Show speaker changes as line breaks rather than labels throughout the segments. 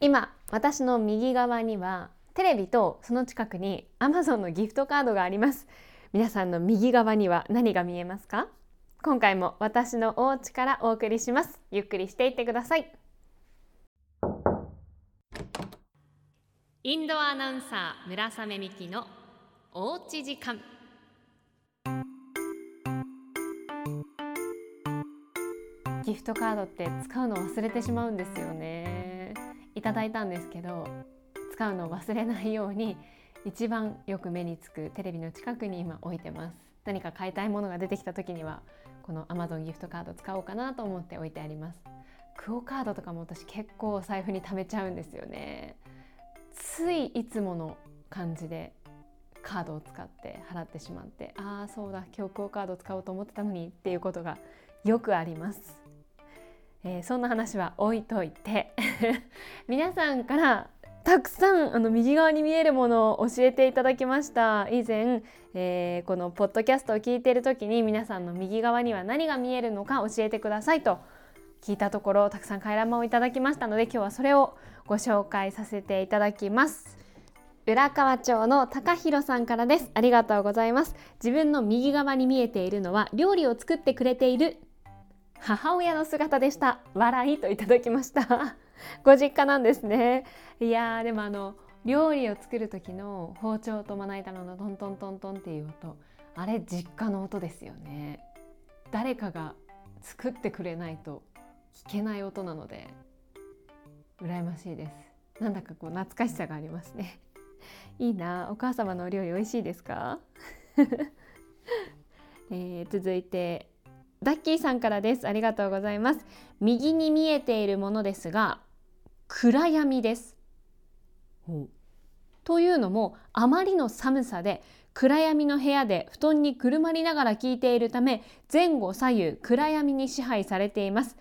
今私の右側にはテレビとその近くに Amazon のギフトカードがあります。皆さんの右側には何が見えますか？今回も私のお家からお送りします。ゆっくりしていってください。インドアナウンサー村雨美希のおうち時間。ギフトカードって使うの忘れてしまうんですよね。いただいたんですけど使うのを忘れないように一番よく目につくテレビの近くに今置いてます。何か買いたいものが出てきた時にはこの Amazon ギフトカード使おうかなと思って置いてあります。クオカードとかも私結構お財布に貯めちゃうんですよね。ついいつもの感じでカードを使って払ってしまってああそうだ今日クオカード使おうと思ってたのにっていうことがよくあります。えー、そんな話は置いといて 皆さんからたくさんあの右側に見えるものを教えていただきました。以前、えー、このポッドキャストを聞いている時に皆さんの右側には何が見えるのか教えてくださいと聞いたところたくさん回覧板をいただきましたので今日はそれをご紹介させていただきます。浦河町の高弘さんからです。ありがとうございます。自分の右側に見えているのは料理を作ってくれている母親の姿でした。笑いといただきました。ご実家なんですね。いやでもあの料理を作る時の包丁とまな板のトントントントンっていう音。あれ実家の音ですよね。誰かが作ってくれないと聞けない音なので羨ましいです。なんだかこう懐かしさがありますね。いいな。お母様のお料理美味しいですか、えー、続いてダッキーさんからです。ありがとうございます。右に見えているものですが暗闇です。というのもあまりの寒さで暗闇の部屋で布団にくるまりながら聞いているため前後左右暗闇に支配されています。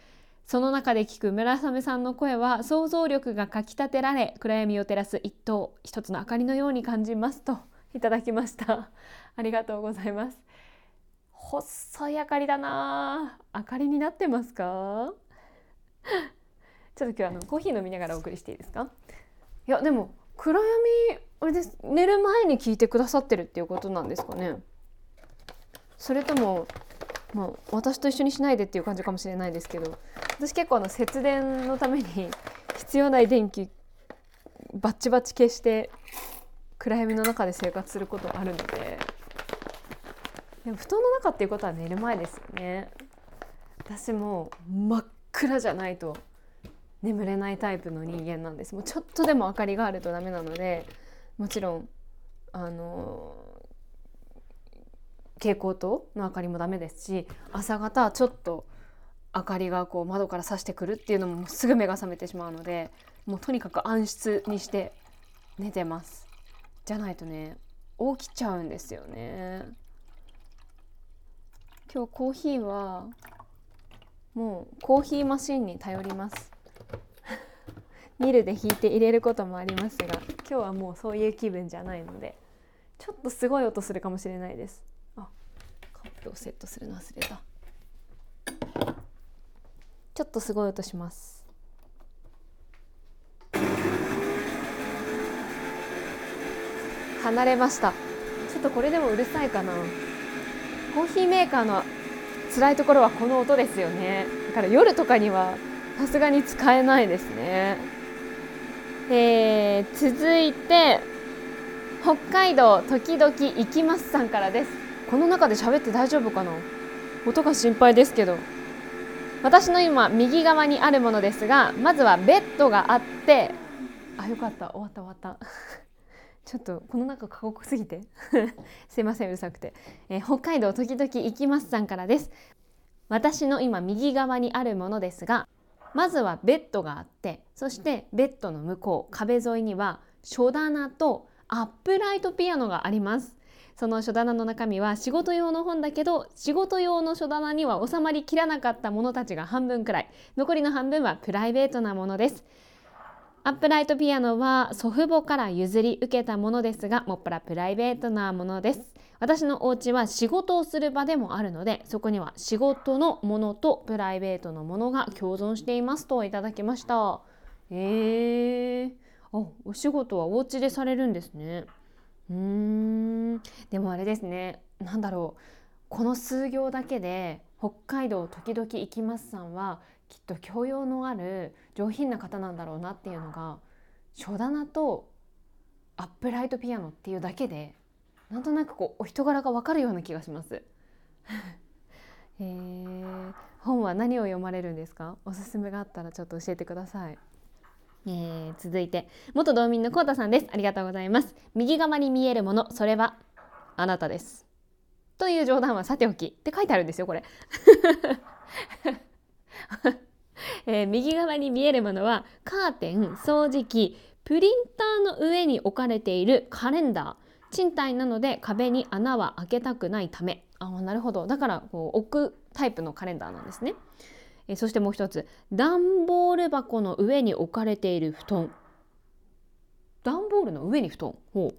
その中で聞く村雨さんの声は想像力がかきたてられ暗闇を照らす一灯一つの明かりのように感じますといただきました。ありがとうございます細い明かりだな。明かりになってますか？ちょっと今日あのコーヒー飲みながらお送りしていいですか？いやでも暗闇あれです寝る前に聞いてくださってるっていうことなんですかね。それともまあ、私と一緒にしないでっていう感じかもしれないですけど。私結構あの節電のために必要ない電気バッチバチ消して暗闇の中で生活することあるので。でも布団の中っていうことは寝る前ですよね。私も真っ暗じゃないと眠れないタイプの人間なんです。もうちょっとでも明かりがあるとダメなのでもちろんあの蛍光灯の明かりもダメですし朝方ちょっと明かりがこう窓から差してくるっていうのもすぐ目が覚めてしまうのでもうとにかく暗室にして寝てます。じゃないとね起きちゃうんですよね。今日コーヒーはもうコーヒーマシンに頼ります。ミルで引いて入れることもありますが今日はもうそういう気分じゃないのでちょっとすごい音するかもしれないです。あカップをセットするの忘れた。ちょっとすごい音します。離れました。ちょっとこれでもうるさいかなコーヒーメーカーの辛いところはこの音ですよね。だから夜とかにはさすがに使えないですね。えー、続いて北海道時々行きますさんからです。この中で喋って大丈夫かな？音が心配ですけど。私の今右側にあるものですがまずはベッドがあってあよかった。終わった終わった。ちょっとこの中過酷すぎて。すいませんうるさくて、えー、北海道時々行きますさんからです。私の今右側にあるものですがまずはベッドがあってそしてベッドの向こう壁沿いには書棚とアップライトピアノがあります。その書棚の中身は仕事用の本だけど仕事用の書棚には収まりきらなかったものたちが半分くらい。残りの半分はプライベートなものです。アップライトピアノは祖父母から譲り受けたものですがもっぱらプライベートなものです。私のお家は仕事をする場でもあるのでそこには仕事のものとプライベートのものが共存していますといただきました。えおお仕事はお家でされるんですね。うーん。でもあれですね。なんだろう。この数行だけで北海道時々行きますさんはきっと教養のある上品な方なんだろうなっていうのが書棚とアップライトピアノっていうだけでなんとなくこうお人柄がわかるような気がします。えー、本は何を読まれるんですか？おすすめがあったらちょっと教えてください。えー、続いて元道民のコウタさんです。ありがとうございます。右側に見えるものそれはあなたです。という冗談はさておきって書いてあるんですよこれ。えー、右側に見えるものはカーテン掃除機プリンターの上に置かれているカレンダー。賃貸なので壁に穴は開けたくないため。あなるほど。だからこう置くタイプのカレンダーなんですね。えそしてもう一つ。段ボール箱の上に置かれている布団。段ボールの上に布団。ほ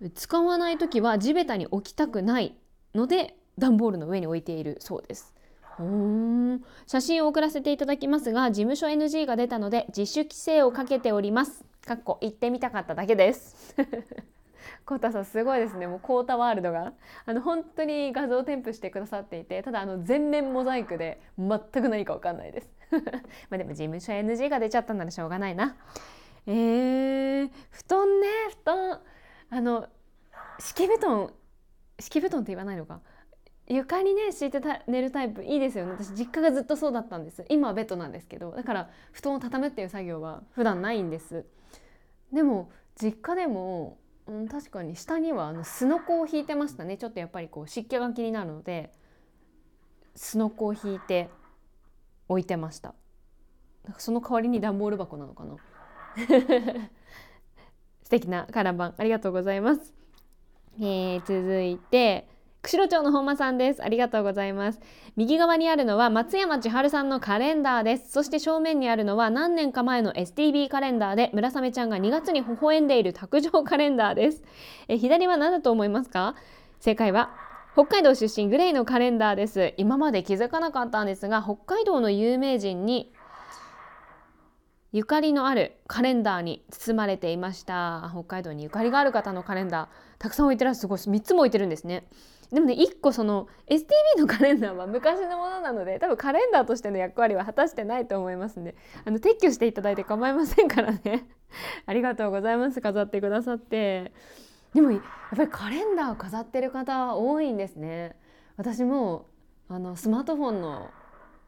う。使わない時は地べたに置きたくないので段ボールの上に置いているそうです。うん。写真を送らせていただきますが事務所 NG が出たので自主規制をかけております。かっこ行ってみたかっただけです。コータさんすごいですね。もうコータワールドが。あの本当に画像添付してくださっていてただあの全面モザイクで全く何か分かんないです。まあでも事務所 NG が出ちゃったならしょうがないな。えー、布団ね。布団。あの敷布団。敷布団って言わないのか。床にね敷いて寝るタイプいいですよね。私実家がずっとそうだったんです。今はベッドなんですけどだから布団を畳むっていう作業は普段ないんです。でも実家でもうん、確かに下にはあのすのこを引いてましたね。ちょっとやっぱりこう湿気が気になるのですのこを引いて置いてました。その代わりに段ボール箱なのかな。素敵なカラバンありがとうございます、えー、続いて釧路町の本間さんです。ありがとうございます。右側にあるのは松山千春さんのカレンダーです。そして正面にあるのは何年か前の STB カレンダーで村雨ちゃんが2月に微笑んでいる卓上カレンダーです。え左は何だと思いますか？正解は北海道出身グレイのカレンダーです。今まで気づかなかったんですが、北海道の有名人にゆかりのあるカレンダーに包まれていました北海道にゆかりがある方のカレンダーたくさん置いてらっしゃるすごい3つも置いてるんですねでもね1個その STB のカレンダーは昔のものなので多分カレンダーとしての役割は果たしてないと思いますんであの撤去していただいて構いませんからね。ありがとうございます。飾ってくださって。でもやっぱりカレンダーを飾ってる方多いんですね。私もあのスマートフォンの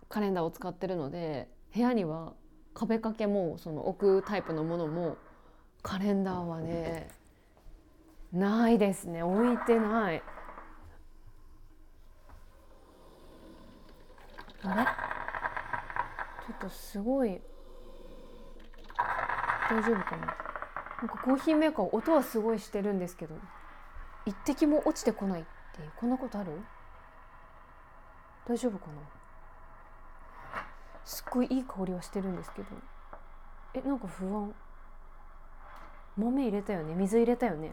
カレンダーを使ってるので部屋には壁掛けもその置くタイプのものもカレンダーはねないですね。置いてない。あれ？ちょっとすごい。大丈夫かな？なんかコーヒーメーカー音はすごいしてるんですけど一滴も落ちてこないっていうこんなことある？大丈夫かな？すっごいいい香りはしてるんですけど。えなんか不安。豆入れたよね？水入れたよね？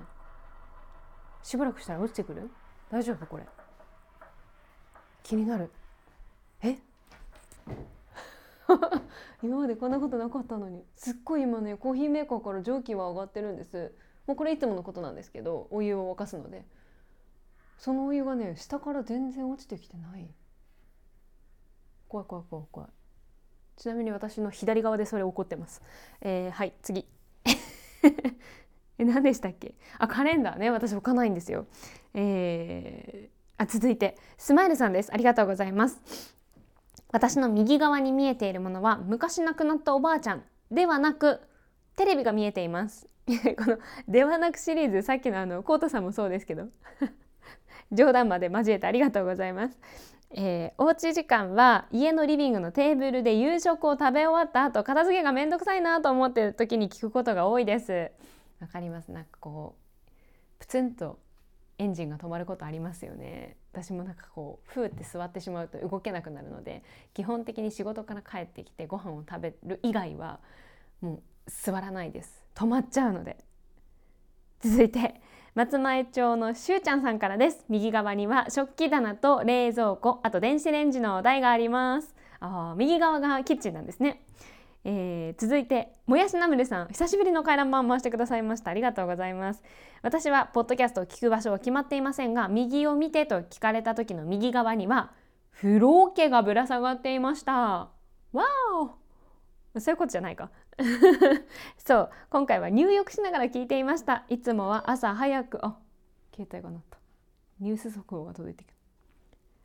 しばらくしたら落ちてくる？大丈夫これ。気になる。え？今までこんなことなかったのにすっごい今ねコーヒーメーカーから蒸気は上がってるんです。もうこれいつものことなんですけどお湯を沸かすので。そのお湯がね下から全然落ちてきてない。怖い怖い怖い怖い。ちなみに私の左側でそれ起こってます、えー、はい次。え何でしたっけ？あカレンダーね。私置かないんですよ。えー、あ続いて。スマイルさんです。ありがとうございます。私の右側に見えているものは昔亡くなったおばあちゃんではなくテレビが見えています この「ではなく」シリーズさっきのあのコートさんもそうですけど 冗談まで交えてありがとうございます。えー、おうち時間は家のリビングのテーブルで夕食を食べ終わった後片付けがめんどくさいなと思ってる時に聞くことが多いです。わかりますなんかこうプツンとエンジンが止まることありますよね。私もなんかこうふーって座ってしまうと動けなくなるので基本的に仕事から帰ってきてご飯を食べる以外はもう座らないです。止まっちゃうので。続いて松前町のしゅうちゃんさんからです。右側には食器棚と冷蔵庫あと電子レンジの台があります。あ右側がキッチンなんですね。えー、続いてもやしナムルさん久しぶりの回覧板回してくださいました。ありがとうございます。私はポッドキャストを聞く場所は決まっていませんが右を見てと聞かれた時の右側には風呂桶がぶら下がっていました。わお。そういうことじゃないか。そう。今回は入浴しながら聞いていました。いつもは朝早くあ携帯が鳴った。ニュース速報が届いてくる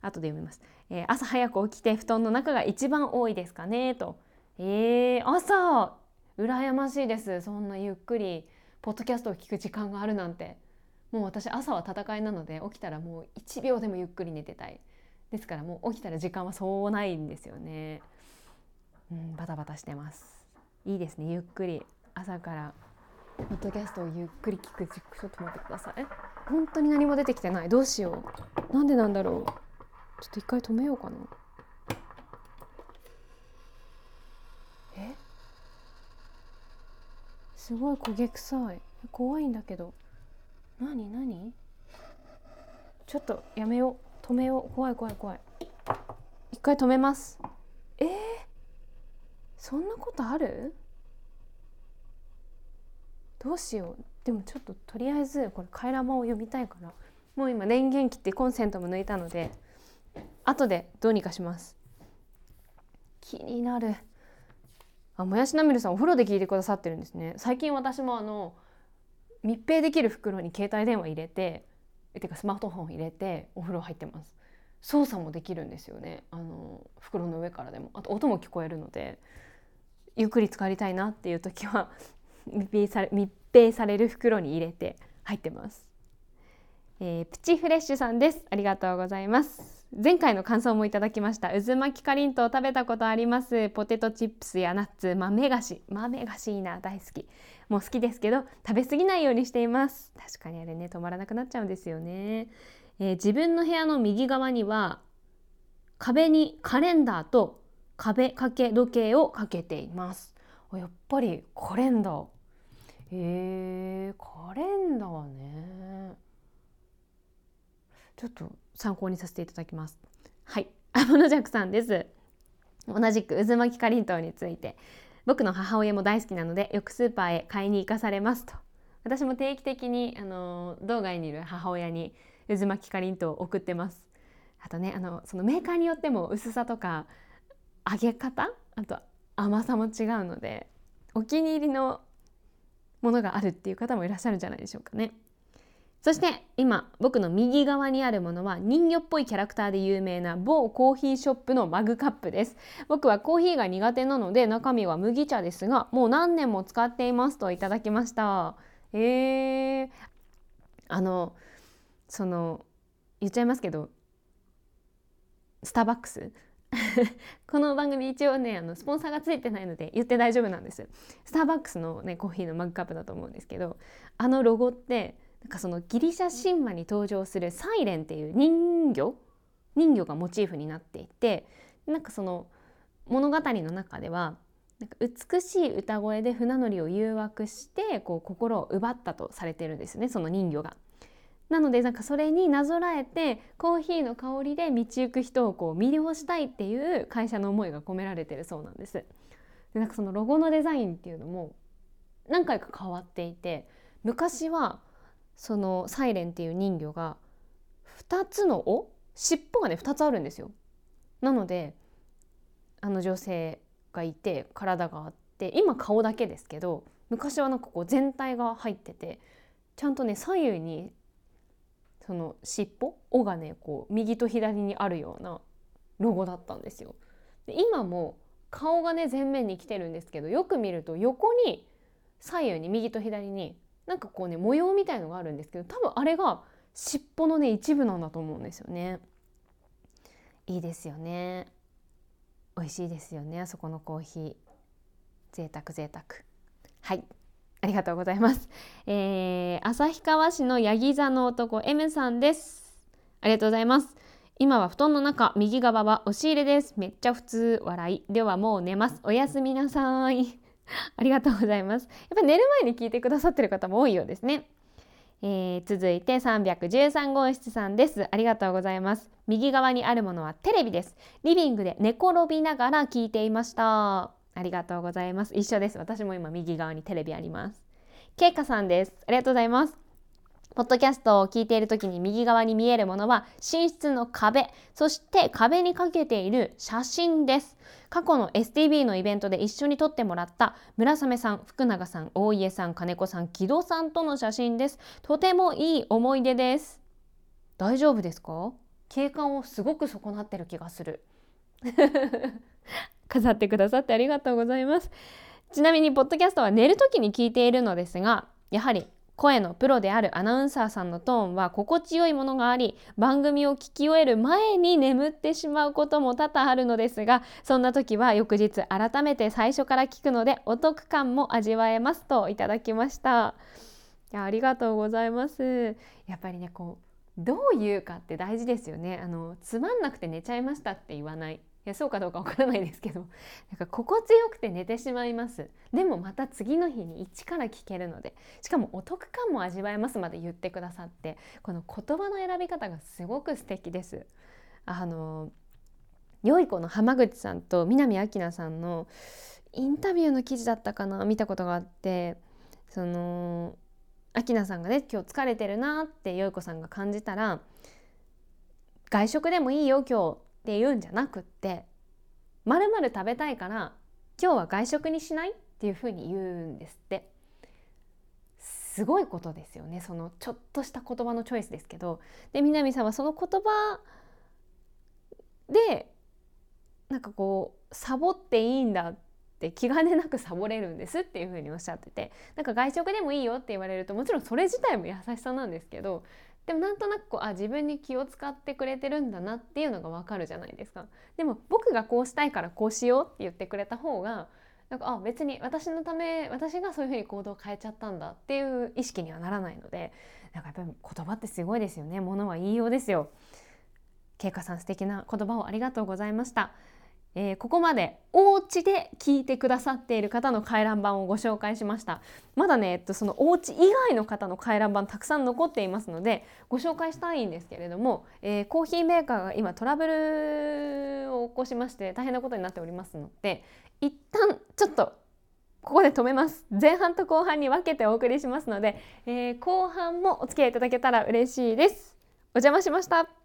後で読みます、えー、朝早く起きて布団の中が一番多いですかねと。えー、朝羨ましいです。そんなゆっくりポッドキャストを聞く時間があるなんて。もう私朝は戦いなので起きたらもう1秒でもゆっくり寝てたい。ですからもう起きたら時間はそうないんですよね。うんバタバタしてます。いいですね。ゆっくり朝からポッドキャストをゆっくり聞くちょっと待ってください。本当に何も出てきてない。どうしよう。なんでなんだろう。ちょっと一回止めようかな。すごい焦げ臭い。怖いんだけど。何？何？ちょっとやめよう。止めよう。怖い怖い怖い。一回止めます。えー、そんなことある？どうしよう。でもちょっととりあえずこれ回覧板を読みたいから。もう今電源切ってコンセントも抜いたので後でどうにかします。気になる。あもやしなみるさんお風呂で聞いてくださってるんですね。最近私もあの密閉できる袋に携帯電話入れててかスマートフォン入れてお風呂入ってます。操作もできるんですよね。あの袋の上からでも。あと音も聞こえるのでゆっくり浸かりたいなっていう時は 密閉され密閉される袋に入れて入ってます、えー、プチフレッシュさんです。ありがとうございます。前回の感想もいただきました。渦巻きかりんとう食べたことあります。ポテトチップスやナッツ。豆菓子。豆菓子いいな。大好き。もう好きですけど食べ過ぎないようにしています。確かにあれね止まらなくなっちゃうんですよね、えー、自分の部屋の右側には壁にカレンダーと壁掛け時計をかけています。やっぱりカレンダー。えー、カレンダーね。ちょっと参考にさせていただきます。はい、アモノジャクさんです。同じく渦巻きかりんとうについて。僕の母親も大好きなのでよくスーパーへ買いに行かされますと。私も定期的にあの道外にいる母親に渦巻きかりんとうを送ってます。あとねあのそのメーカーによっても薄さとか揚げ方あと甘さも違うのでお気に入りのものがあるっていう方もいらっしゃるんじゃないでしょうかね。そして今僕の右側にあるものは人魚っぽいキャラクターで有名な某コーヒーショップのマグカップです。僕はコーヒーが苦手なので中身は麦茶ですがもう何年も使っていますといただきました。えー、あのその言っちゃいますけどスターバックス？この番組一応ねあのスポンサーがついてないので言って大丈夫なんです。スターバックスのねコーヒーのマグカップだと思うんですけどあのロゴってなんかそのギリシャ神話に登場するサイレンっていう人魚人魚がモチーフになっていてなんかその物語の中ではなんか美しい歌声で船乗りを誘惑してこう心を奪ったとされてるんですねその人魚が。なのでなんかそれになぞらえてコーヒーの香りで道行く人をこう魅了したいっていう会社の思いが込められてるそうなんです。でなんかそのロゴのデザインっていうのも何回か変わっていて昔はそのサイレンっていう人魚が2つの尾？尻尾がね2つあるんですよ。なのであの女性がいて体があって今顔だけですけど昔はなんかこう全体が入っててちゃんとね左右にその尻尾？尾がねこう右と左にあるようなロゴだったんですよ。で今も顔がね前面に来てるんですけどよく見ると横に左右に右と左になんかこうね模様みたいのがあるんですけど多分あれが尻尾のね一部なんだと思うんですよね。いいですよね。美味しいですよねあそこのコーヒー。贅沢贅沢。はい。ありがとうございます。えー、旭川市のヤギ座の男 M さんです。ありがとうございます。今は布団の中、右側は押し入れです。めっちゃ普通笑い。ではもう寝ます。おやすみなさい。ありがとうございます。やっぱ寝る前に聞いてくださってる方も多いようですね。えー、続いて313号室さんです。ありがとうございます。右側にあるものはテレビです。リビングで寝転びながら聞いていました。ありがとうございます一緒です私も今右側にテレビありますけいかさんですありがとうございますポッドキャストを聞いている時に右側に見えるものは寝室の壁、そして壁にかけている写真です。過去の STB のイベントで一緒に撮ってもらった村雨さん、福永さん、大家さん、金子さん、木戸さんとの写真です。とてもいい思い出です。大丈夫ですか？景観をすごく損なってる気がする。飾ってくださってありがとうございます。ちなみに、ポッドキャストは寝る時に聞いているのですが、やはり声のプロであるアナウンサーさんのトーンは心地よいものがあり番組を聞き終える前に眠ってしまうことも多々あるのですがそんな時は翌日改めて最初から聞くのでお得感も味わえますといただきました。いやありがとうございます。やっぱりねこうどう言うかって大事ですよね。あのつまんなくて寝ちゃいましたって言わない。いやそうかどうかわからないですけど なんか心地よくて寝てしまいます。でもまた次の日に一から聞けるのでしかもお得感も味わえますまで言ってくださってこの言葉の選び方がすごく素敵です。あの良い子の浜口さんと南明菜さんのインタビューの記事だったかな見たことがあってその明菜さんがね今日疲れてるなって良い子さんが感じたら外食でもいいよ今日。って言うんじゃなくって「まる食べたいから今日は外食にしない?」っていうふうに言うんですってすごいことですよねそのちょっとした言葉のチョイスですけどで南さんはその言葉でなんかこうサボっていいんだって気兼ねなくサボれるんですっていうふうにおっしゃっててなんか外食でもいいよって言われるともちろんそれ自体も優しさなんですけどでもなんとなくこうあ自分に気を使ってくれてるんだなっていうのがわかるじゃないですか。でも僕がこうしたいからこうしようって言ってくれた方がなんかあ別に私のため私がそういうふうに行動を変えちゃったんだっていう意識にはならないのでなんかやっぱり言葉ってすごいですよね。ものは言いようですよ。けいかさん素敵な言葉をありがとうございました。えー、ここまでお家で聞いてくださっている方の回覧板をご紹介しました。まだね、えっと、そのお家以外の方の回覧板たくさん残っていますのでご紹介したいんですけれども、えー、コーヒーメーカーが今トラブルを起こしまして大変なことになっておりますので一旦ちょっとここで止めます。前半と後半に分けてお送りしますので、えー、後半もお付き合いいただけたら嬉しいです。お邪魔しました。